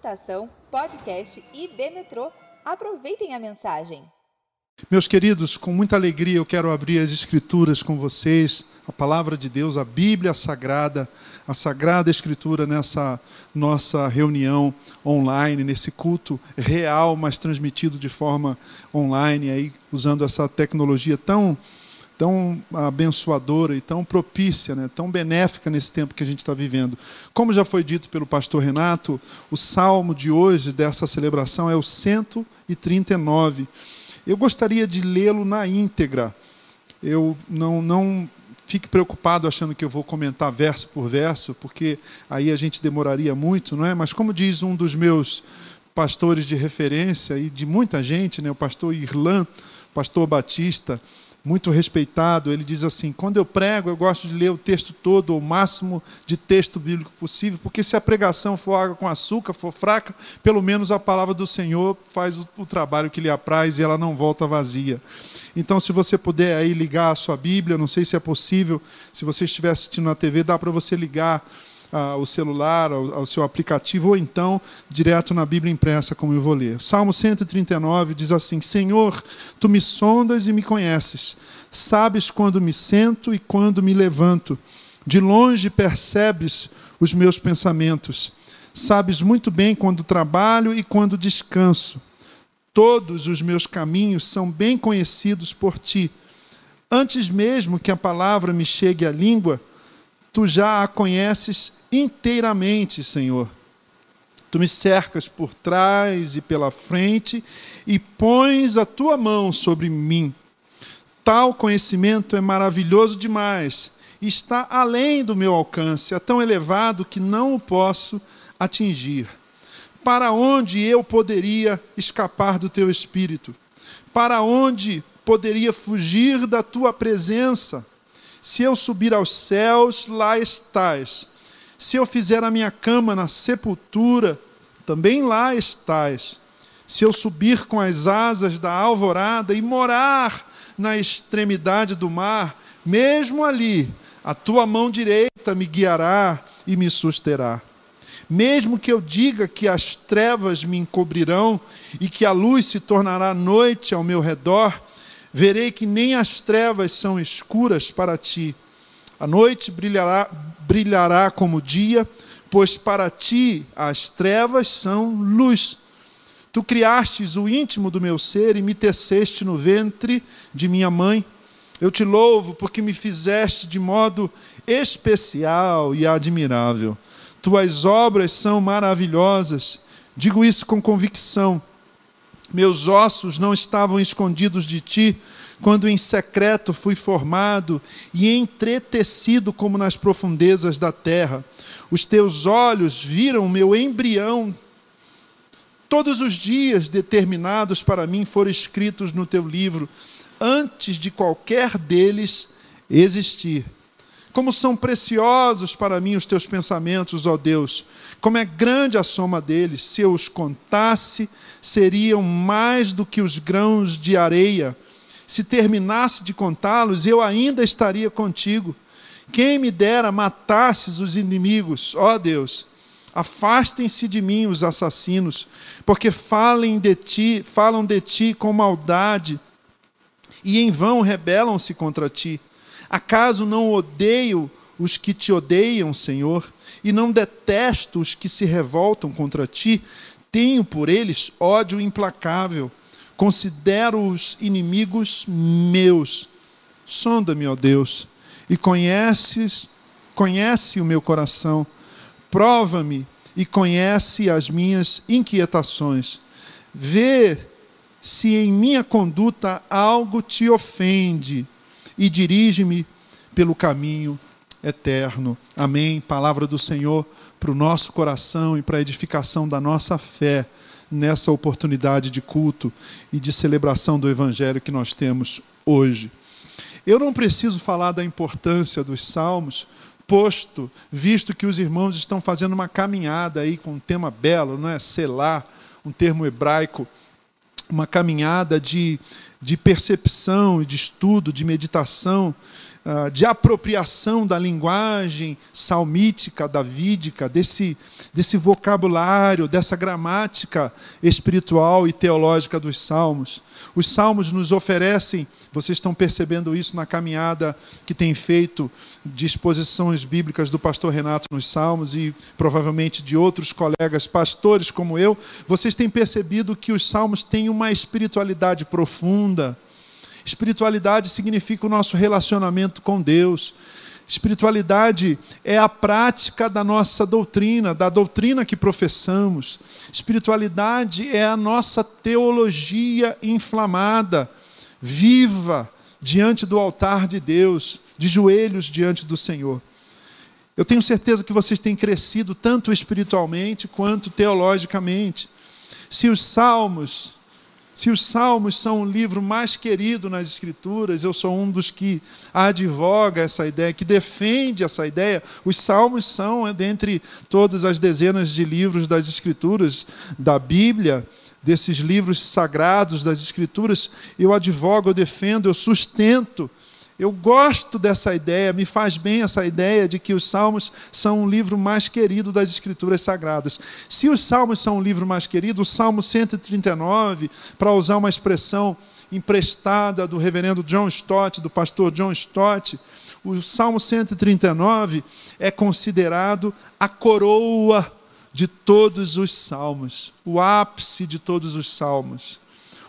Estação, podcast e B Metrô. Aproveitem a mensagem. Meus queridos, com muita alegria eu quero abrir as Escrituras com vocês, a palavra de Deus, a Bíblia Sagrada, a Sagrada Escritura nessa nossa reunião online, nesse culto real, mas transmitido de forma online, aí usando essa tecnologia tão tão abençoadora e tão propícia, né, tão benéfica nesse tempo que a gente está vivendo. Como já foi dito pelo pastor Renato, o salmo de hoje dessa celebração é o 139. Eu gostaria de lê-lo na íntegra. Eu não, não fique preocupado achando que eu vou comentar verso por verso, porque aí a gente demoraria muito, não é? Mas como diz um dos meus pastores de referência e de muita gente, né, o pastor Irlan, pastor Batista, muito respeitado, ele diz assim: quando eu prego, eu gosto de ler o texto todo, o máximo de texto bíblico possível, porque se a pregação for água com açúcar, for fraca, pelo menos a palavra do Senhor faz o, o trabalho que lhe apraz e ela não volta vazia. Então, se você puder aí ligar a sua Bíblia, não sei se é possível, se você estiver assistindo na TV, dá para você ligar ao celular, ao, ao, seu aplicativo, ou então direto na Bíblia impressa, como eu vou ler. Salmo 139 diz assim: Senhor, tu me sondas e me conheces, sabes quando me sento e quando me levanto, de longe percebes os meus pensamentos, sabes muito bem quando trabalho e quando descanso. Todos os meus caminhos são bem conhecidos por ti. Antes mesmo que a palavra me chegue à língua, tu já a conheces inteiramente, Senhor. Tu me cercas por trás e pela frente e pões a tua mão sobre mim. Tal conhecimento é maravilhoso demais está além do meu alcance, é tão elevado que não o posso atingir. Para onde eu poderia escapar do teu espírito? Para onde poderia fugir da tua presença? Se eu subir aos céus, lá estás. Se eu fizer a minha cama na sepultura, também lá estás. Se eu subir com as asas da alvorada e morar na extremidade do mar, mesmo ali, a tua mão direita me guiará e me susterá. Mesmo que eu diga que as trevas me encobrirão e que a luz se tornará noite ao meu redor, verei que nem as trevas são escuras para ti. A noite brilhará, brilhará como dia, pois para ti as trevas são luz. Tu criastes o íntimo do meu ser e me teceste no ventre de minha mãe. Eu te louvo porque me fizeste de modo especial e admirável. Tuas obras são maravilhosas. Digo isso com convicção meus ossos não estavam escondidos de ti, quando em secreto fui formado e entretecido como nas profundezas da terra. Os teus olhos viram meu embrião. Todos os dias determinados para mim foram escritos no teu livro, antes de qualquer deles existir. Como são preciosos para mim os teus pensamentos, ó Deus. Como é grande a soma deles. Se eu os contasse, seriam mais do que os grãos de areia. Se terminasse de contá-los, eu ainda estaria contigo. Quem me dera matasses os inimigos, ó Deus. Afastem-se de mim os assassinos, porque falem de ti, falam de ti com maldade e em vão rebelam-se contra ti. Acaso não odeio os que te odeiam, Senhor, e não detesto os que se revoltam contra ti? Tenho por eles ódio implacável. Considero-os inimigos meus. Sonda-me, ó Deus, e conheces, conhece o meu coração. Prova-me e conhece as minhas inquietações. Vê se em minha conduta algo te ofende e dirige-me pelo caminho eterno. Amém. Palavra do Senhor para o nosso coração e para a edificação da nossa fé nessa oportunidade de culto e de celebração do Evangelho que nós temos hoje. Eu não preciso falar da importância dos salmos, posto, visto que os irmãos estão fazendo uma caminhada aí com um tema belo, não é? Selar, um termo hebraico, uma caminhada de de percepção, de estudo, de meditação de apropriação da linguagem salmítica, davídica, desse, desse vocabulário, dessa gramática espiritual e teológica dos salmos. Os salmos nos oferecem, vocês estão percebendo isso na caminhada que tem feito de exposições bíblicas do pastor Renato nos salmos e provavelmente de outros colegas pastores como eu, vocês têm percebido que os salmos têm uma espiritualidade profunda. Espiritualidade significa o nosso relacionamento com Deus. Espiritualidade é a prática da nossa doutrina, da doutrina que professamos. Espiritualidade é a nossa teologia inflamada, viva, diante do altar de Deus, de joelhos diante do Senhor. Eu tenho certeza que vocês têm crescido tanto espiritualmente quanto teologicamente. Se os salmos se os Salmos são o livro mais querido nas Escrituras, eu sou um dos que advoga essa ideia, que defende essa ideia. Os Salmos são, dentre todas as dezenas de livros das Escrituras, da Bíblia, desses livros sagrados das Escrituras, eu advogo, eu defendo, eu sustento eu gosto dessa ideia, me faz bem essa ideia de que os Salmos são um livro mais querido das Escrituras Sagradas. Se os Salmos são um livro mais querido, o Salmo 139, para usar uma expressão emprestada do reverendo John Stott, do pastor John Stott, o Salmo 139 é considerado a coroa de todos os salmos, o ápice de todos os salmos,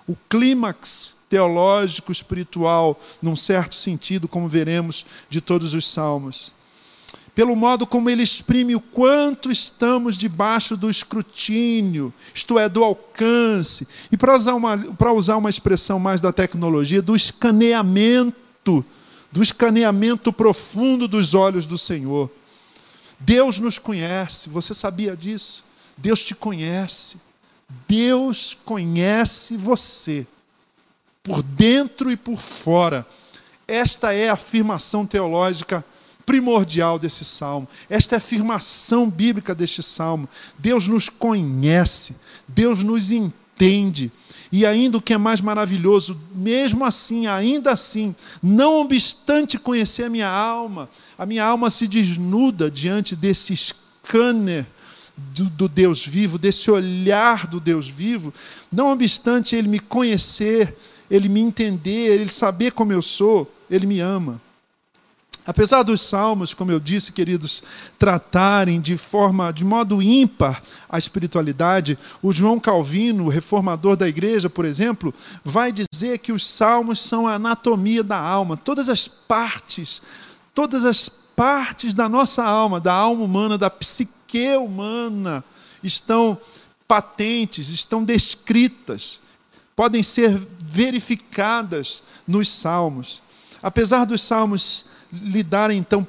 o clímax teológico, espiritual, num certo sentido, como veremos de todos os salmos. Pelo modo como ele exprime o quanto estamos debaixo do escrutínio, isto é, do alcance, e para usar uma, para usar uma expressão mais da tecnologia, do escaneamento, do escaneamento profundo dos olhos do Senhor. Deus nos conhece, você sabia disso? Deus te conhece. Deus conhece você por dentro e por fora. Esta é a afirmação teológica primordial desse salmo. Esta é a afirmação bíblica deste salmo. Deus nos conhece, Deus nos entende. E ainda o que é mais maravilhoso, mesmo assim, ainda assim, não obstante conhecer a minha alma, a minha alma se desnuda diante desse scanner do, do, Deus vivo, desse olhar do Deus vivo, não obstante ele me conhecer, ele me entender, ele saber como eu sou, ele me ama. Apesar dos salmos, como eu disse, queridos, tratarem de forma, de modo ímpar a espiritualidade, o João Calvino, reformador da igreja, por exemplo, vai dizer que os salmos são a anatomia da alma, todas as partes, todas as partes da nossa alma, da alma humana, da psique humana, estão patentes, estão descritas podem ser verificadas nos salmos. Apesar dos salmos lidarem então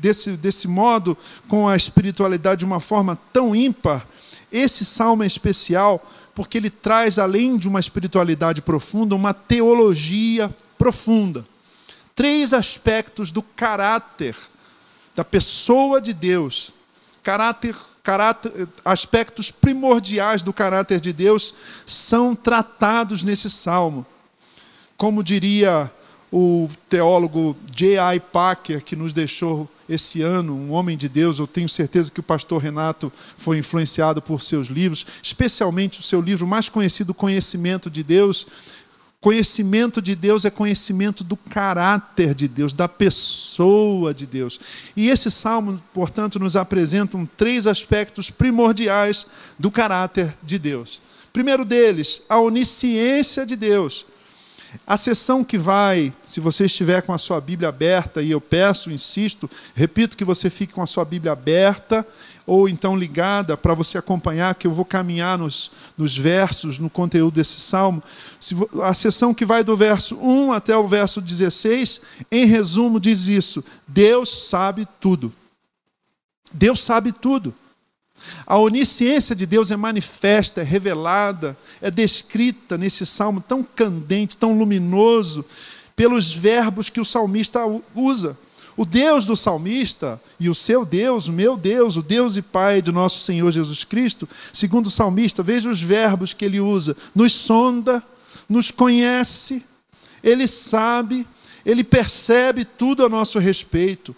desse, desse modo com a espiritualidade de uma forma tão ímpar, esse salmo é especial porque ele traz, além de uma espiritualidade profunda, uma teologia profunda. Três aspectos do caráter da pessoa de Deus, caráter caráter, aspectos primordiais do caráter de Deus são tratados nesse salmo. Como diria o teólogo J.I. Packer, que nos deixou esse ano, um homem de Deus, eu tenho certeza que o pastor Renato foi influenciado por seus livros, especialmente o seu livro mais conhecido, Conhecimento de Deus, Conhecimento de Deus é conhecimento do caráter de Deus, da pessoa de Deus. E esse salmo, portanto, nos apresenta três aspectos primordiais do caráter de Deus. Primeiro deles, a onisciência de Deus. A sessão que vai, se você estiver com a sua Bíblia aberta, e eu peço, insisto, repito que você fique com a sua Bíblia aberta ou então ligada para você acompanhar, que eu vou caminhar nos, nos versos, no conteúdo desse salmo. A sessão que vai do verso 1 até o verso 16, em resumo, diz isso: Deus sabe tudo. Deus sabe tudo. A onisciência de Deus é manifesta, é revelada, é descrita nesse salmo tão candente, tão luminoso, pelos verbos que o salmista usa. O Deus do salmista e o seu Deus, o meu Deus, o Deus e Pai de nosso Senhor Jesus Cristo, segundo o salmista, veja os verbos que ele usa: nos sonda, nos conhece, ele sabe, Ele percebe tudo a nosso respeito.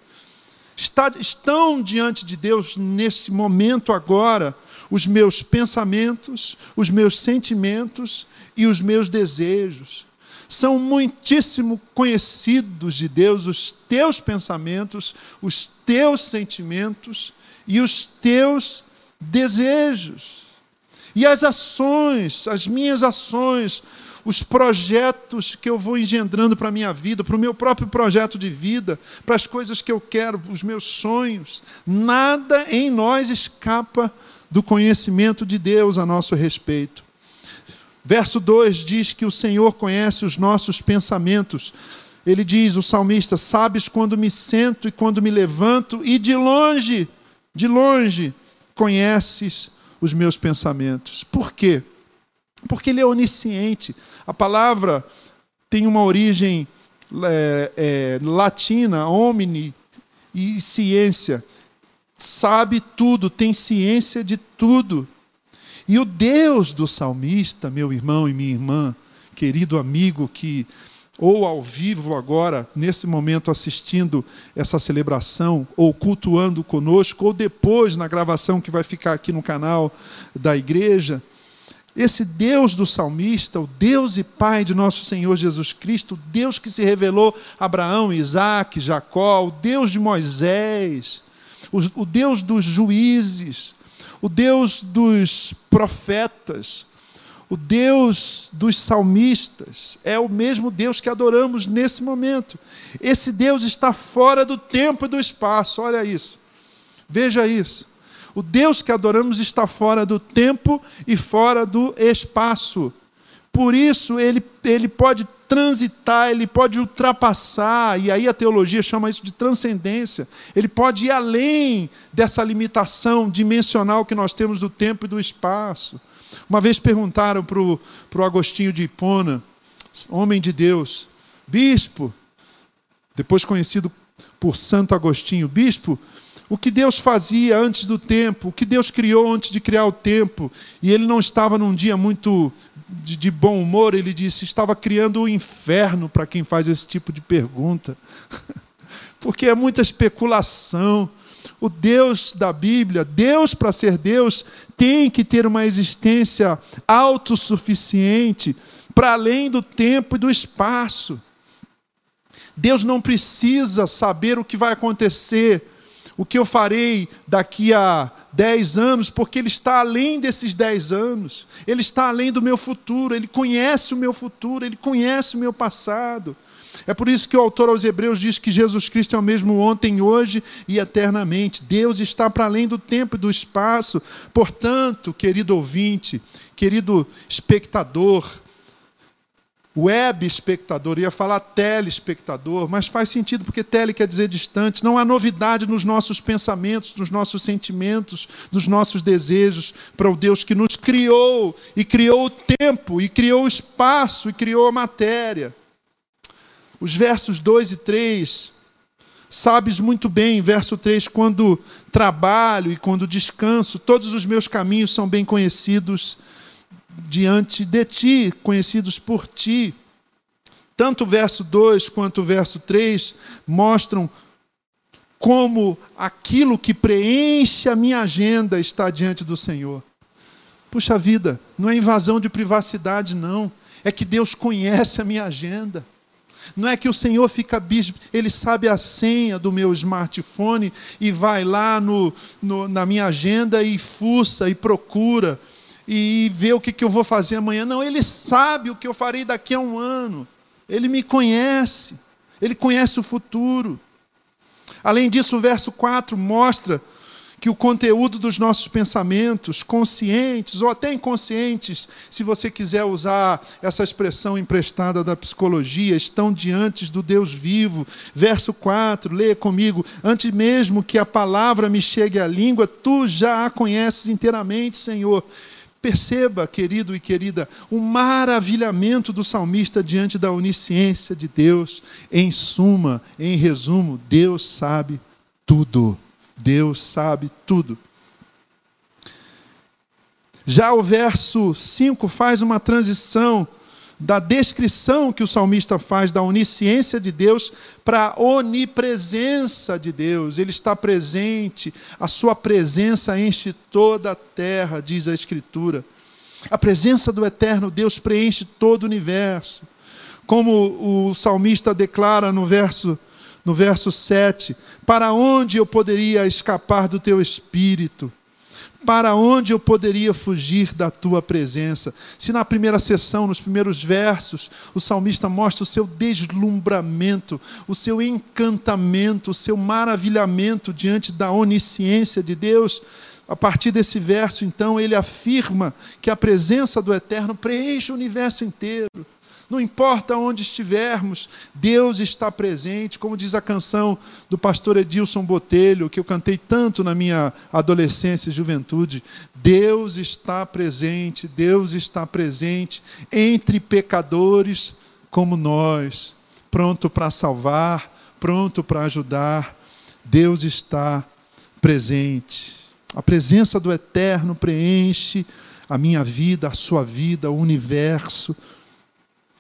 Está, estão diante de Deus nesse momento agora os meus pensamentos, os meus sentimentos e os meus desejos. São muitíssimo conhecidos de Deus os teus pensamentos, os teus sentimentos e os teus desejos. E as ações, as minhas ações, os projetos que eu vou engendrando para a minha vida, para o meu próprio projeto de vida, para as coisas que eu quero, os meus sonhos. Nada em nós escapa do conhecimento de Deus a nosso respeito. Verso 2 diz que o Senhor conhece os nossos pensamentos. Ele diz, o salmista: Sabes quando me sento e quando me levanto, e de longe, de longe, conheces os meus pensamentos. Por quê? Porque Ele é onisciente. A palavra tem uma origem é, é, latina, omni, e ciência sabe tudo, tem ciência de tudo. E o Deus do salmista, meu irmão e minha irmã, querido amigo que ou ao vivo agora, nesse momento assistindo essa celebração, ou cultuando conosco, ou depois na gravação que vai ficar aqui no canal da igreja, esse Deus do salmista, o Deus e Pai de nosso Senhor Jesus Cristo, o Deus que se revelou a Abraão, Isaac, Jacó, o Deus de Moisés, o, o Deus dos juízes, o Deus dos profetas, o Deus dos salmistas, é o mesmo Deus que adoramos nesse momento. Esse Deus está fora do tempo e do espaço, olha isso. Veja isso. O Deus que adoramos está fora do tempo e fora do espaço. Por isso, ele, ele pode transitar, ele pode ultrapassar, e aí a teologia chama isso de transcendência. Ele pode ir além dessa limitação dimensional que nós temos do tempo e do espaço. Uma vez perguntaram para o Agostinho de Hipona, homem de Deus, bispo, depois conhecido por Santo Agostinho, bispo, o que Deus fazia antes do tempo, o que Deus criou antes de criar o tempo, e ele não estava num dia muito de, de bom humor, ele disse: estava criando o um inferno para quem faz esse tipo de pergunta. Porque é muita especulação. O Deus da Bíblia, Deus para ser Deus, tem que ter uma existência autossuficiente para além do tempo e do espaço. Deus não precisa saber o que vai acontecer o que eu farei daqui a dez anos, porque Ele está além desses dez anos, Ele está além do meu futuro, Ele conhece o meu futuro, Ele conhece o meu passado. É por isso que o autor aos Hebreus diz que Jesus Cristo é o mesmo ontem, hoje e eternamente. Deus está para além do tempo e do espaço. Portanto, querido ouvinte, querido espectador, web espectador, ia falar telespectador, mas faz sentido porque tele quer dizer distante. Não há novidade nos nossos pensamentos, nos nossos sentimentos, nos nossos desejos para o Deus que nos criou e criou o tempo, e criou o espaço, e criou a matéria. Os versos 2 e 3, sabes muito bem, verso 3, quando trabalho e quando descanso, todos os meus caminhos são bem conhecidos diante de ti, conhecidos por ti. Tanto o verso 2 quanto o verso 3 mostram como aquilo que preenche a minha agenda está diante do Senhor. Puxa vida, não é invasão de privacidade, não. É que Deus conhece a minha agenda. Não é que o Senhor fica bispo, Ele sabe a senha do meu smartphone e vai lá no, no, na minha agenda e fuça e procura e ver o que, que eu vou fazer amanhã. Não, ele sabe o que eu farei daqui a um ano. Ele me conhece. Ele conhece o futuro. Além disso, o verso 4 mostra que o conteúdo dos nossos pensamentos, conscientes ou até inconscientes, se você quiser usar essa expressão emprestada da psicologia, estão diante do Deus vivo. Verso 4, leia comigo: Antes mesmo que a palavra me chegue à língua, tu já a conheces inteiramente, Senhor. Perceba, querido e querida, o maravilhamento do salmista diante da onisciência de Deus. Em suma, em resumo, Deus sabe tudo. Deus sabe tudo. Já o verso 5 faz uma transição da descrição que o salmista faz da onisciência de Deus para a onipresença de Deus. Ele está presente, a sua presença enche toda a terra, diz a Escritura. A presença do eterno Deus preenche todo o universo. Como o salmista declara no verso no verso 7, para onde eu poderia escapar do teu espírito? Para onde eu poderia fugir da tua presença? Se na primeira sessão, nos primeiros versos, o salmista mostra o seu deslumbramento, o seu encantamento, o seu maravilhamento diante da onisciência de Deus, a partir desse verso, então, ele afirma que a presença do Eterno preenche o universo inteiro. Não importa onde estivermos, Deus está presente, como diz a canção do pastor Edilson Botelho, que eu cantei tanto na minha adolescência e juventude. Deus está presente, Deus está presente entre pecadores como nós, pronto para salvar, pronto para ajudar. Deus está presente. A presença do Eterno preenche a minha vida, a sua vida, o universo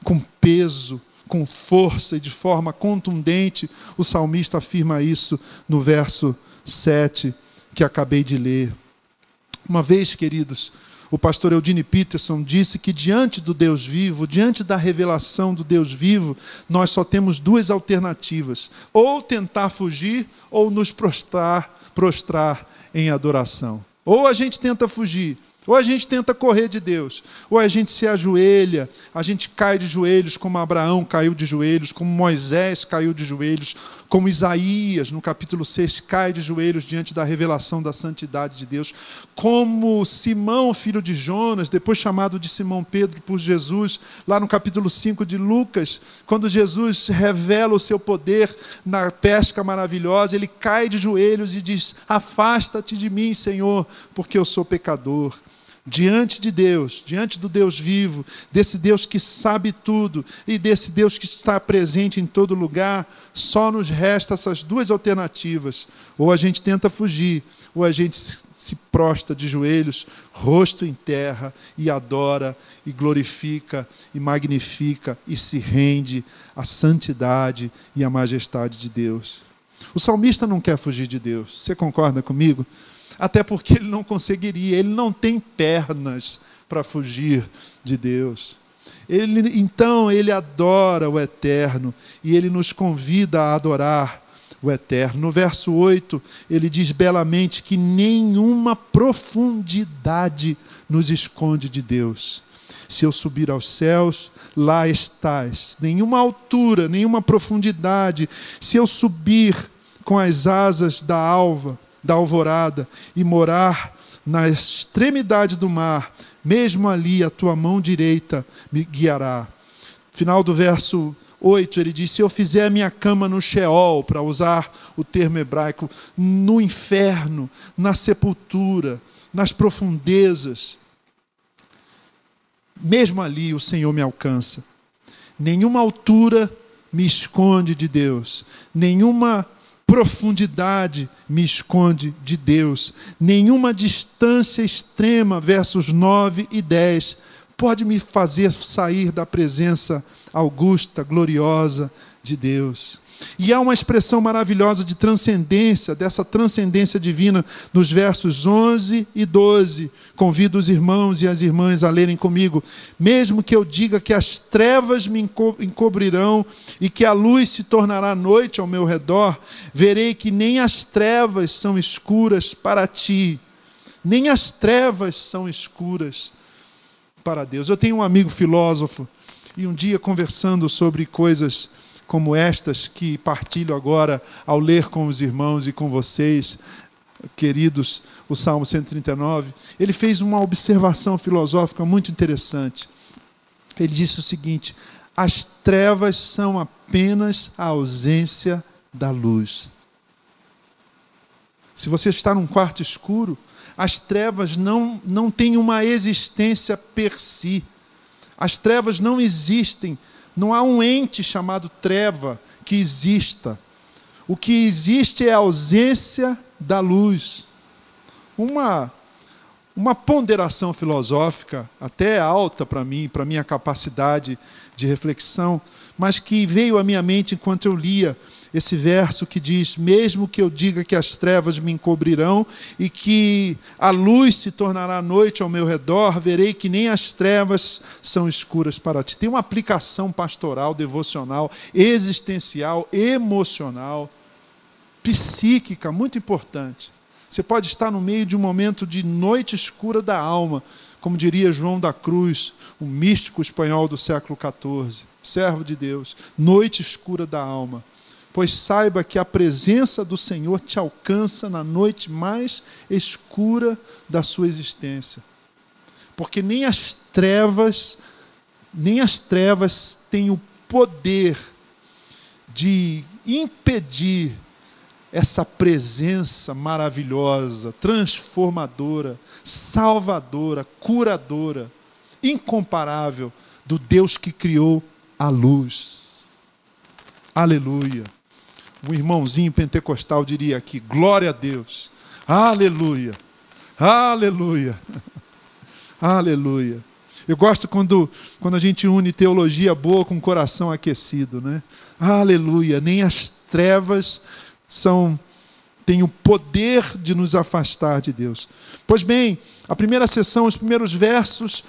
com peso, com força e de forma contundente, o salmista afirma isso no verso 7 que acabei de ler. Uma vez, queridos, o pastor Eudine Peterson disse que diante do Deus vivo, diante da revelação do Deus vivo, nós só temos duas alternativas: ou tentar fugir ou nos prostrar, prostrar em adoração. Ou a gente tenta fugir, ou a gente tenta correr de Deus, ou a gente se ajoelha, a gente cai de joelhos, como Abraão caiu de joelhos, como Moisés caiu de joelhos, como Isaías, no capítulo 6, cai de joelhos diante da revelação da santidade de Deus, como Simão, filho de Jonas, depois chamado de Simão Pedro por Jesus, lá no capítulo 5 de Lucas, quando Jesus revela o seu poder na pesca maravilhosa, ele cai de joelhos e diz: Afasta-te de mim, Senhor, porque eu sou pecador diante de Deus, diante do Deus vivo, desse Deus que sabe tudo e desse Deus que está presente em todo lugar, só nos resta essas duas alternativas. Ou a gente tenta fugir, ou a gente se prosta de joelhos, rosto em terra, e adora, e glorifica, e magnifica, e se rende à santidade e à majestade de Deus. O salmista não quer fugir de Deus. Você concorda comigo? até porque ele não conseguiria, ele não tem pernas para fugir de Deus. Ele, então ele adora o eterno e ele nos convida a adorar o eterno. No verso 8, ele diz belamente que nenhuma profundidade nos esconde de Deus. Se eu subir aos céus, lá estás. Nenhuma altura, nenhuma profundidade. Se eu subir com as asas da alva, da alvorada e morar na extremidade do mar, mesmo ali a tua mão direita me guiará. Final do verso 8, ele diz: Se eu fizer a minha cama no Sheol, para usar o termo hebraico, no inferno, na sepultura, nas profundezas, mesmo ali o Senhor me alcança. Nenhuma altura me esconde de Deus, nenhuma profundidade me esconde de Deus. Nenhuma distância extrema, versos 9 e 10, pode me fazer sair da presença augusta, gloriosa de Deus. E há uma expressão maravilhosa de transcendência, dessa transcendência divina, nos versos 11 e 12. Convido os irmãos e as irmãs a lerem comigo. Mesmo que eu diga que as trevas me encobrirão e que a luz se tornará noite ao meu redor, verei que nem as trevas são escuras para ti, nem as trevas são escuras para Deus. Eu tenho um amigo filósofo e um dia conversando sobre coisas como estas que partilho agora ao ler com os irmãos e com vocês, queridos, o Salmo 139, ele fez uma observação filosófica muito interessante. Ele disse o seguinte: as trevas são apenas a ausência da luz. Se você está num quarto escuro, as trevas não, não têm uma existência per si. As trevas não existem não há um ente chamado treva que exista. O que existe é a ausência da luz. Uma, uma ponderação filosófica, até alta para mim, para minha capacidade de reflexão, mas que veio à minha mente enquanto eu lia esse verso que diz: Mesmo que eu diga que as trevas me encobrirão e que a luz se tornará noite ao meu redor, verei que nem as trevas são escuras para ti. Tem uma aplicação pastoral, devocional, existencial, emocional, psíquica muito importante. Você pode estar no meio de um momento de noite escura da alma, como diria João da Cruz, um místico espanhol do século XIV, servo de Deus, noite escura da alma. Pois saiba que a presença do Senhor te alcança na noite mais escura da sua existência. Porque nem as trevas, nem as trevas têm o poder de impedir essa presença maravilhosa, transformadora, salvadora, curadora, incomparável do Deus que criou a luz. Aleluia. Um irmãozinho pentecostal diria aqui: glória a Deus. Aleluia. Aleluia. Aleluia. Eu gosto quando, quando a gente une teologia boa com coração aquecido, né? Aleluia. Nem as trevas são têm o poder de nos afastar de Deus. Pois bem, a primeira sessão, os primeiros versos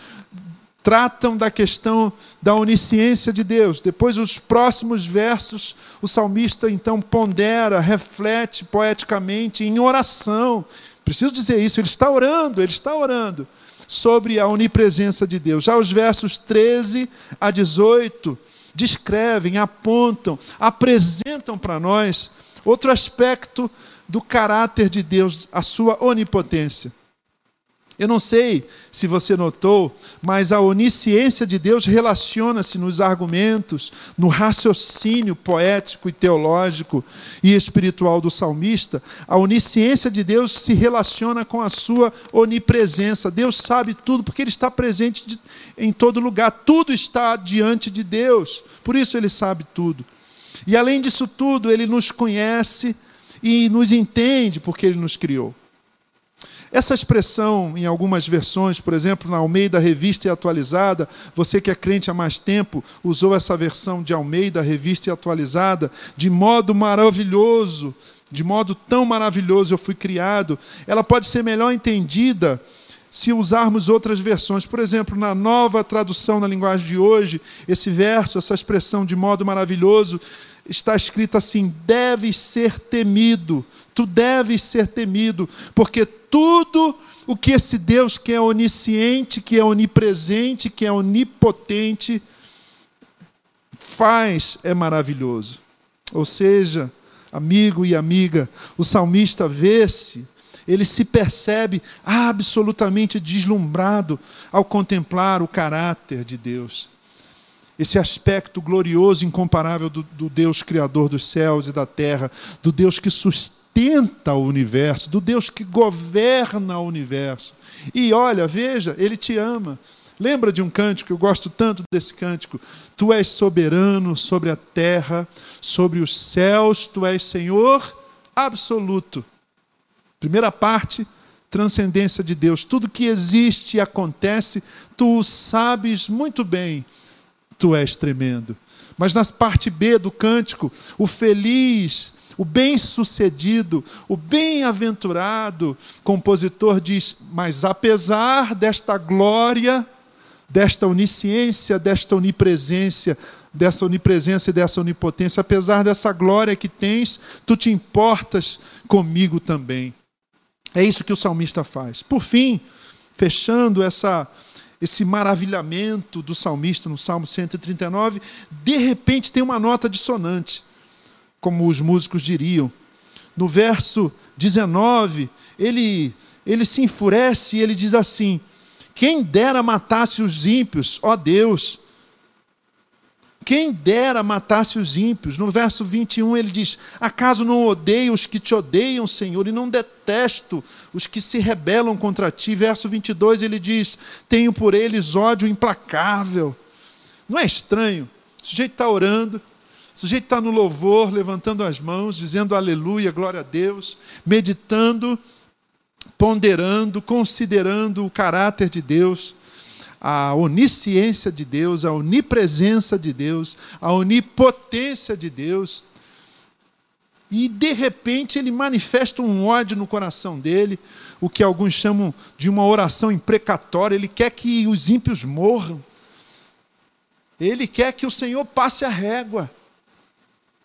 tratam da questão da onisciência de Deus. Depois, os próximos versos, o salmista então pondera, reflete poeticamente em oração. Preciso dizer isso, ele está orando, ele está orando sobre a onipresença de Deus. Já os versos 13 a 18 descrevem, apontam, apresentam para nós Outro aspecto do caráter de Deus, a sua onipotência. Eu não sei se você notou, mas a onisciência de Deus relaciona-se nos argumentos, no raciocínio poético e teológico e espiritual do salmista. A onisciência de Deus se relaciona com a sua onipresença. Deus sabe tudo porque Ele está presente em todo lugar. Tudo está diante de Deus. Por isso Ele sabe tudo. E além disso tudo, ele nos conhece e nos entende porque ele nos criou. Essa expressão, em algumas versões, por exemplo, na Almeida Revista e Atualizada, você que é crente há mais tempo, usou essa versão de Almeida Revista e Atualizada, de modo maravilhoso, de modo tão maravilhoso eu fui criado. Ela pode ser melhor entendida se usarmos outras versões. Por exemplo, na nova tradução na linguagem de hoje, esse verso, essa expressão de modo maravilhoso, está escrito assim: deve ser temido, tu deves ser temido, porque tudo o que esse Deus que é onisciente, que é onipresente, que é onipotente, faz é maravilhoso. Ou seja, amigo e amiga, o salmista vê-se ele se percebe absolutamente deslumbrado ao contemplar o caráter de Deus. Esse aspecto glorioso, incomparável do, do Deus Criador dos céus e da terra, do Deus que sustenta o universo, do Deus que governa o universo. E olha, veja, Ele te ama. Lembra de um cântico, eu gosto tanto desse cântico. Tu és soberano sobre a terra, sobre os céus, tu és Senhor absoluto. Primeira parte, transcendência de Deus. Tudo que existe e acontece, tu sabes muito bem. Tu és tremendo. Mas na parte B do cântico, o feliz, o bem-sucedido, o bem-aventurado compositor diz: Mas apesar desta glória, desta onisciência, desta onipresença, dessa onipresença e dessa onipotência, apesar dessa glória que tens, tu te importas comigo também. É isso que o salmista faz. Por fim, fechando essa, esse maravilhamento do salmista no Salmo 139, de repente tem uma nota dissonante, como os músicos diriam. No verso 19, ele, ele se enfurece e ele diz assim: Quem dera matasse os ímpios, ó Deus, quem dera matasse os ímpios. No verso 21 ele diz: Acaso não odeio os que te odeiam, Senhor, e não detesto os que se rebelam contra ti? Verso 22 ele diz: Tenho por eles ódio implacável. Não é estranho? O sujeito está orando, o sujeito está no louvor, levantando as mãos, dizendo aleluia, glória a Deus, meditando, ponderando, considerando o caráter de Deus, a onisciência de Deus, a onipresença de Deus, a onipotência de Deus. E de repente ele manifesta um ódio no coração dele, o que alguns chamam de uma oração imprecatória. Ele quer que os ímpios morram. Ele quer que o Senhor passe a régua.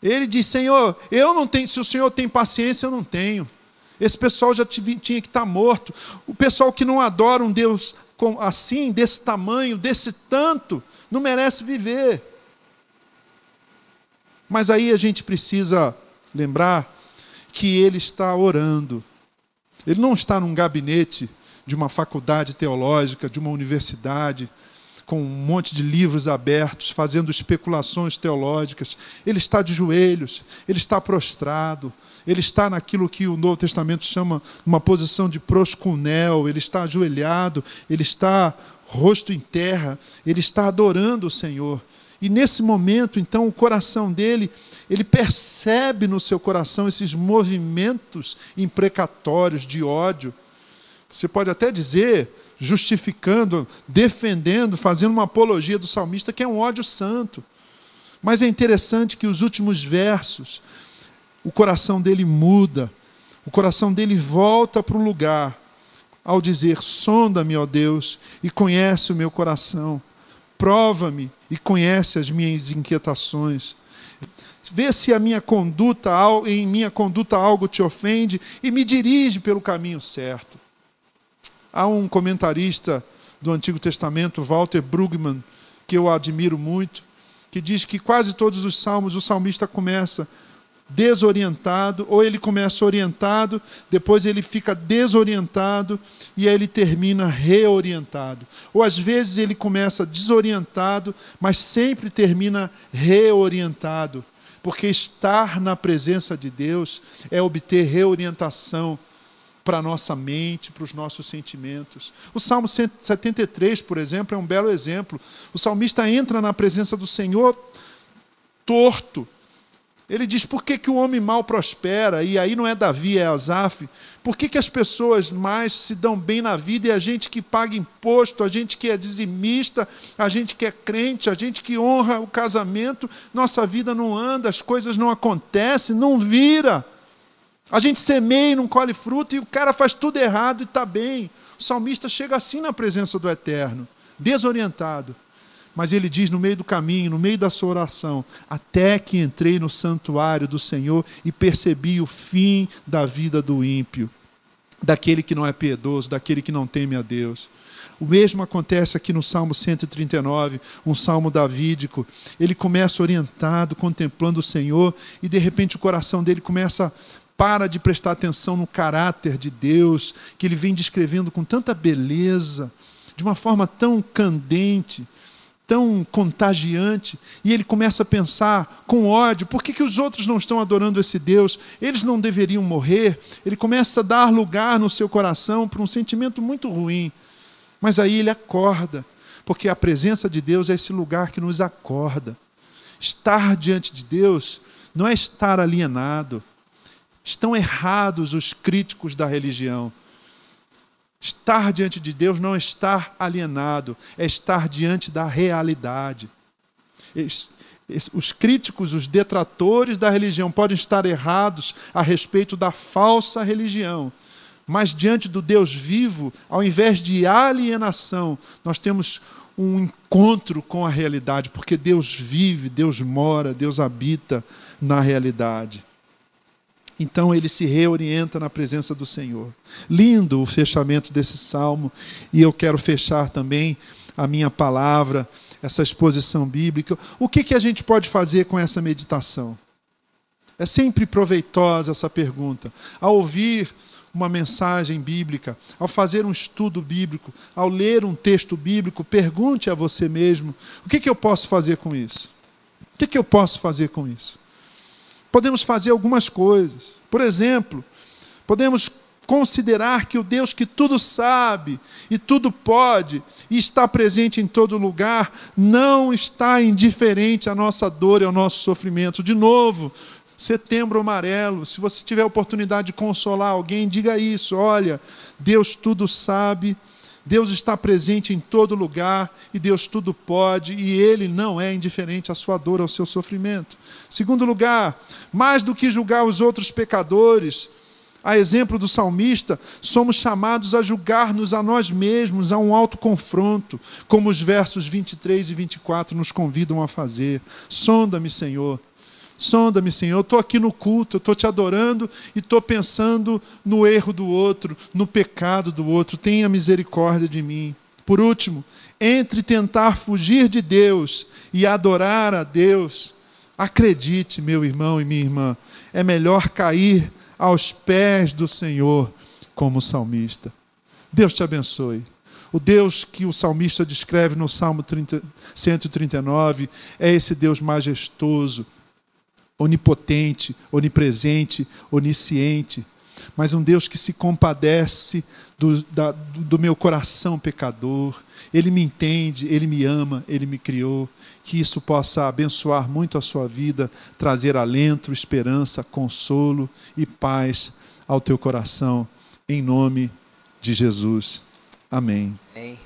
Ele diz: Senhor, eu não tenho, se o Senhor tem paciência, eu não tenho. Esse pessoal já tinha que estar morto. O pessoal que não adora um Deus assim, desse tamanho, desse tanto, não merece viver. Mas aí a gente precisa lembrar que ele está orando. Ele não está num gabinete de uma faculdade teológica, de uma universidade, com um monte de livros abertos, fazendo especulações teológicas. Ele está de joelhos, ele está prostrado, ele está naquilo que o Novo Testamento chama uma posição de proscunel, ele está ajoelhado, ele está rosto em terra, ele está adorando o Senhor. E nesse momento, então, o coração dele, ele percebe no seu coração esses movimentos imprecatórios de ódio. Você pode até dizer, justificando, defendendo, fazendo uma apologia do salmista, que é um ódio santo. Mas é interessante que os últimos versos, o coração dele muda, o coração dele volta para o lugar, ao dizer: Sonda-me, ó Deus, e conhece o meu coração prova-me e conhece as minhas inquietações. Vê se a minha conduta, em minha conduta algo te ofende e me dirige pelo caminho certo. Há um comentarista do Antigo Testamento, Walter Brueggemann, que eu admiro muito, que diz que quase todos os salmos o salmista começa desorientado, ou ele começa orientado, depois ele fica desorientado e aí ele termina reorientado. Ou às vezes ele começa desorientado, mas sempre termina reorientado, porque estar na presença de Deus é obter reorientação para a nossa mente, para os nossos sentimentos. O Salmo 73, por exemplo, é um belo exemplo. O salmista entra na presença do Senhor torto, ele diz: por que, que o homem mal prospera? E aí não é Davi, é Asaf. Por que, que as pessoas mais se dão bem na vida e a gente que paga imposto, a gente que é dizimista, a gente que é crente, a gente que honra o casamento, nossa vida não anda, as coisas não acontecem, não vira. A gente semeia e não colhe fruto e o cara faz tudo errado e está bem. O salmista chega assim na presença do Eterno, desorientado. Mas ele diz no meio do caminho, no meio da sua oração: Até que entrei no santuário do Senhor e percebi o fim da vida do ímpio, daquele que não é piedoso, daquele que não teme a Deus. O mesmo acontece aqui no Salmo 139, um salmo davídico. Ele começa orientado, contemplando o Senhor, e de repente o coração dele começa para de prestar atenção no caráter de Deus, que ele vem descrevendo com tanta beleza, de uma forma tão candente tão contagiante, e ele começa a pensar com ódio: por que, que os outros não estão adorando esse Deus? Eles não deveriam morrer. Ele começa a dar lugar no seu coração para um sentimento muito ruim. Mas aí ele acorda, porque a presença de Deus é esse lugar que nos acorda. Estar diante de Deus não é estar alienado. Estão errados os críticos da religião. Estar diante de Deus não é estar alienado, é estar diante da realidade. Os críticos, os detratores da religião podem estar errados a respeito da falsa religião, mas diante do Deus vivo, ao invés de alienação, nós temos um encontro com a realidade, porque Deus vive, Deus mora, Deus habita na realidade. Então ele se reorienta na presença do Senhor. Lindo o fechamento desse salmo, e eu quero fechar também a minha palavra, essa exposição bíblica. O que, que a gente pode fazer com essa meditação? É sempre proveitosa essa pergunta. Ao ouvir uma mensagem bíblica, ao fazer um estudo bíblico, ao ler um texto bíblico, pergunte a você mesmo: o que, que eu posso fazer com isso? O que, que eu posso fazer com isso? Podemos fazer algumas coisas. Por exemplo, podemos considerar que o Deus que tudo sabe e tudo pode e está presente em todo lugar, não está indiferente à nossa dor e ao nosso sofrimento. De novo, Setembro Amarelo, se você tiver a oportunidade de consolar alguém, diga isso: olha, Deus tudo sabe, Deus está presente em todo lugar e Deus tudo pode e Ele não é indiferente à sua dor, ao seu sofrimento. Segundo lugar, mais do que julgar os outros pecadores, a exemplo do salmista, somos chamados a julgar-nos a nós mesmos, a um alto confronto, como os versos 23 e 24 nos convidam a fazer. Sonda-me, Senhor. Sonda-me, Senhor. Eu estou aqui no culto, eu estou te adorando e estou pensando no erro do outro, no pecado do outro. Tenha misericórdia de mim. Por último, entre tentar fugir de Deus e adorar a Deus, acredite, meu irmão e minha irmã, é melhor cair aos pés do Senhor como salmista. Deus te abençoe. O Deus que o salmista descreve no Salmo 30, 139 é esse Deus majestoso, onipotente, onipresente, onisciente, mas um Deus que se compadece do, da, do meu coração pecador. Ele me entende, ele me ama, ele me criou. Que isso possa abençoar muito a sua vida, trazer alento, esperança, consolo e paz ao teu coração, em nome de Jesus. Amém. Amém.